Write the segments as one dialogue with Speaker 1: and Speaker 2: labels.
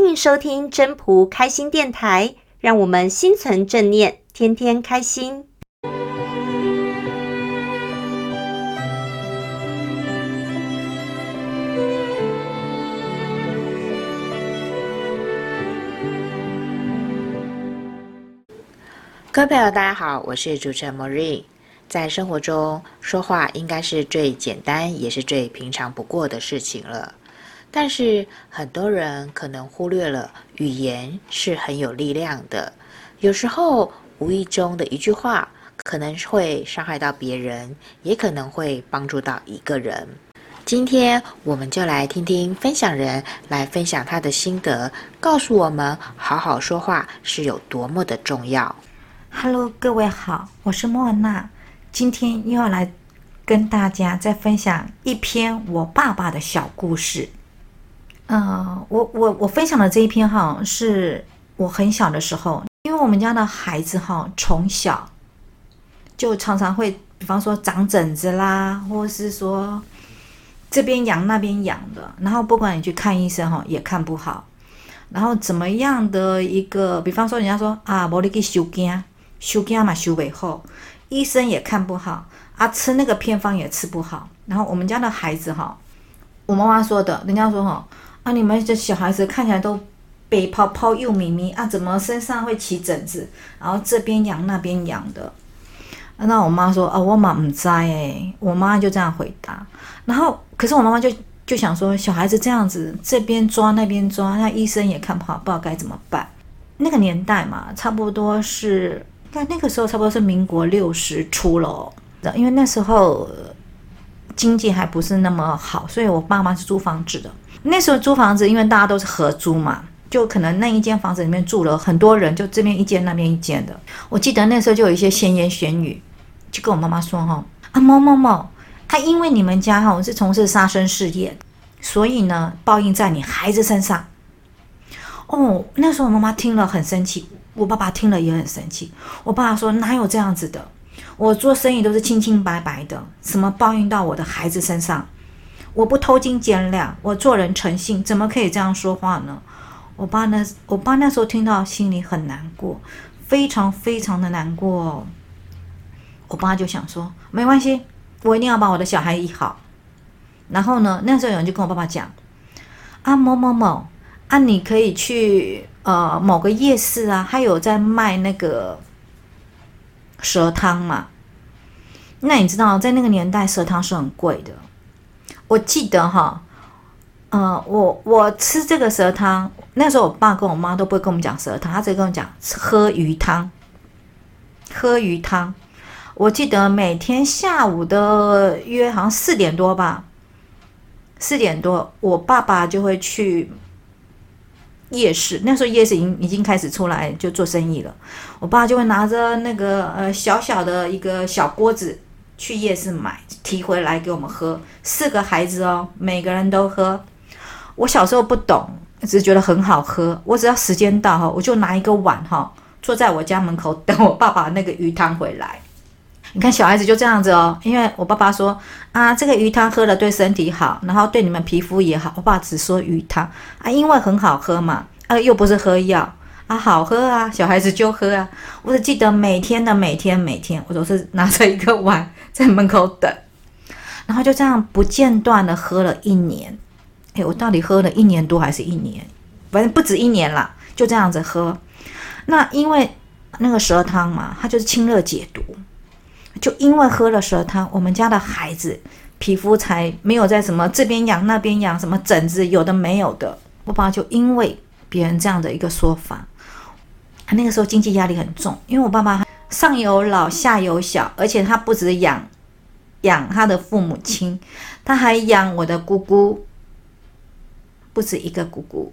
Speaker 1: 欢迎收听真朴开心电台，让我们心存正念，天天开心。
Speaker 2: 各位朋友，大家好，我是主持人 Marie。在生活中，说话应该是最简单，也是最平常不过的事情了。但是很多人可能忽略了，语言是很有力量的。有时候无意中的一句话，可能会伤害到别人，也可能会帮助到一个人。今天我们就来听听分享人来分享他的心得，告诉我们好好说话是有多么的重要。
Speaker 3: Hello，各位好，我是莫娜，今天又要来跟大家再分享一篇我爸爸的小故事。嗯、我我我分享的这一篇哈，是我很小的时候，因为我们家的孩子哈，从小就常常会，比方说长疹子啦，或是说这边痒那边痒的，然后不管你去看医生哈，也看不好，然后怎么样的一个，比方说人家说啊，无你去修根，修根嘛修尾后，医生也看不好啊，吃那个偏方也吃不好，然后我们家的孩子哈，我妈妈说的，人家说哈。啊！你们这小孩子看起来都白泡泡又咪咪啊，怎么身上会起疹子？然后这边痒那边痒的。那我妈说：“啊，我妈唔知哎。”我妈就这样回答。然后，可是我妈妈就就想说，小孩子这样子这边抓那边抓，那医生也看不好，不知道该怎么办。那个年代嘛，差不多是，在那个时候差不多是民国六十出了，因为那时候经济还不是那么好，所以我爸妈是租房子的。那时候租房子，因为大家都是合租嘛，就可能那一间房子里面住了很多人，就这边一间那边一间的。我记得那时候就有一些闲言闲语，就跟我妈妈说哈啊某某某，他因为你们家哈是从事杀生事业，所以呢报应在你孩子身上。哦，那时候我妈妈听了很生气，我爸爸听了也很生气。我爸爸说哪有这样子的？我做生意都是清清白白的，什么报应到我的孩子身上？我不偷斤减两，我做人诚信，怎么可以这样说话呢？我爸那，我爸那时候听到心里很难过，非常非常的难过。我爸就想说，没关系，我一定要把我的小孩医好。然后呢，那时候有人就跟我爸爸讲，啊某某某，啊你可以去呃某个夜市啊，还有在卖那个蛇汤嘛。那你知道，在那个年代，蛇汤是很贵的。我记得哈，呃，我我吃这个蛇汤，那时候我爸跟我妈都不会跟我们讲蛇汤，他直接跟我讲喝鱼汤，喝鱼汤。我记得每天下午的约好像四点多吧，四点多，我爸爸就会去夜市，那时候夜市已经已经开始出来就做生意了，我爸就会拿着那个呃小小的一个小锅子。去夜市买，提回来给我们喝。四个孩子哦，每个人都喝。我小时候不懂，只是觉得很好喝。我只要时间到哈，我就拿一个碗哈，坐在我家门口等我爸爸那个鱼汤回来。你看小孩子就这样子哦，因为我爸爸说啊，这个鱼汤喝了对身体好，然后对你们皮肤也好。我爸只说鱼汤啊，因为很好喝嘛，啊又不是喝药。啊，好喝啊！小孩子就喝啊。我只记得每天的每天每天，我都是拿着一个碗在门口等，然后就这样不间断的喝了一年。诶，我到底喝了一年多还是一年？反正不止一年啦，就这样子喝。那因为那个蛇汤嘛，它就是清热解毒。就因为喝了蛇汤，我们家的孩子皮肤才没有在什么这边痒那边痒，什么疹子有的没有的。我爸就因为别人这样的一个说法。他那个时候经济压力很重，因为我爸爸上有老下有小，而且他不止养养他的父母亲，他还养我的姑姑，不止一个姑姑，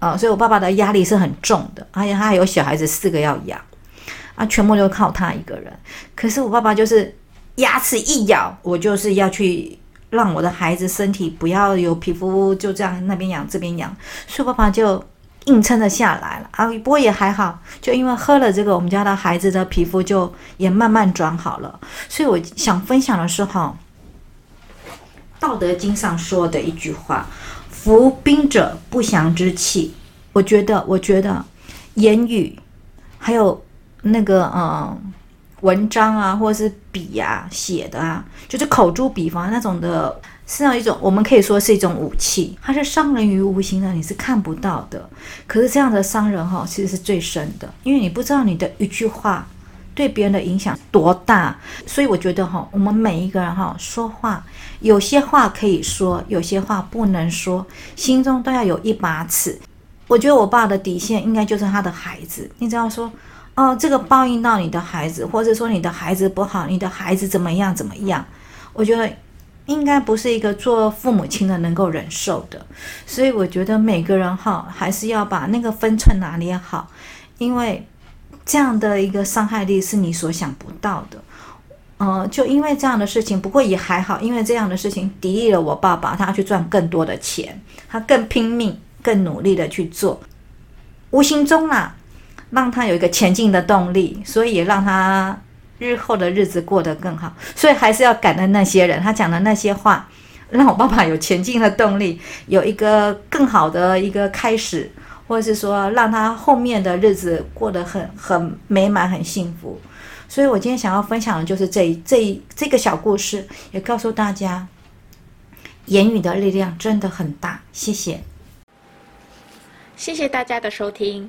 Speaker 3: 啊、所以我爸爸的压力是很重的，而且他还有小孩子四个要养，啊，全部都靠他一个人。可是我爸爸就是牙齿一咬，我就是要去让我的孩子身体不要有皮肤就这样那边痒这边痒，所以爸爸就。硬撑着下来了啊，不过也还好，就因为喝了这个，我们家的孩子的皮肤就也慢慢转好了。所以我想分享的是哈，《道德经》上说的一句话：“服兵者，不祥之器。我觉得，我觉得言语还有那个嗯文章啊，或者是笔啊写的啊，就是口诛笔伐那种的，是那一种我们可以说是一种武器，它是伤人于无形的，你是看不到的。可是这样的伤人哈，其实是最深的，因为你不知道你的一句话。对别人的影响多大，所以我觉得哈，我们每一个人哈说话，有些话可以说，有些话不能说，心中都要有一把尺。我觉得我爸的底线应该就是他的孩子。你只要说，哦，这个报应到你的孩子，或者说你的孩子不好，你的孩子怎么样怎么样，我觉得应该不是一个做父母亲的能够忍受的。所以我觉得每个人哈，还是要把那个分寸拿捏好，因为。这样的一个伤害力是你所想不到的，呃，就因为这样的事情，不过也还好，因为这样的事情砥砺了我爸爸，他去赚更多的钱，他更拼命、更努力的去做，无形中啊，让他有一个前进的动力，所以也让他日后的日子过得更好。所以还是要感恩那些人，他讲的那些话，让我爸爸有前进的动力，有一个更好的一个开始。或者是说，让他后面的日子过得很很美满、很幸福。所以我今天想要分享的就是这这这个小故事，也告诉大家，言语的力量真的很大。谢谢，
Speaker 2: 谢谢大家的收听。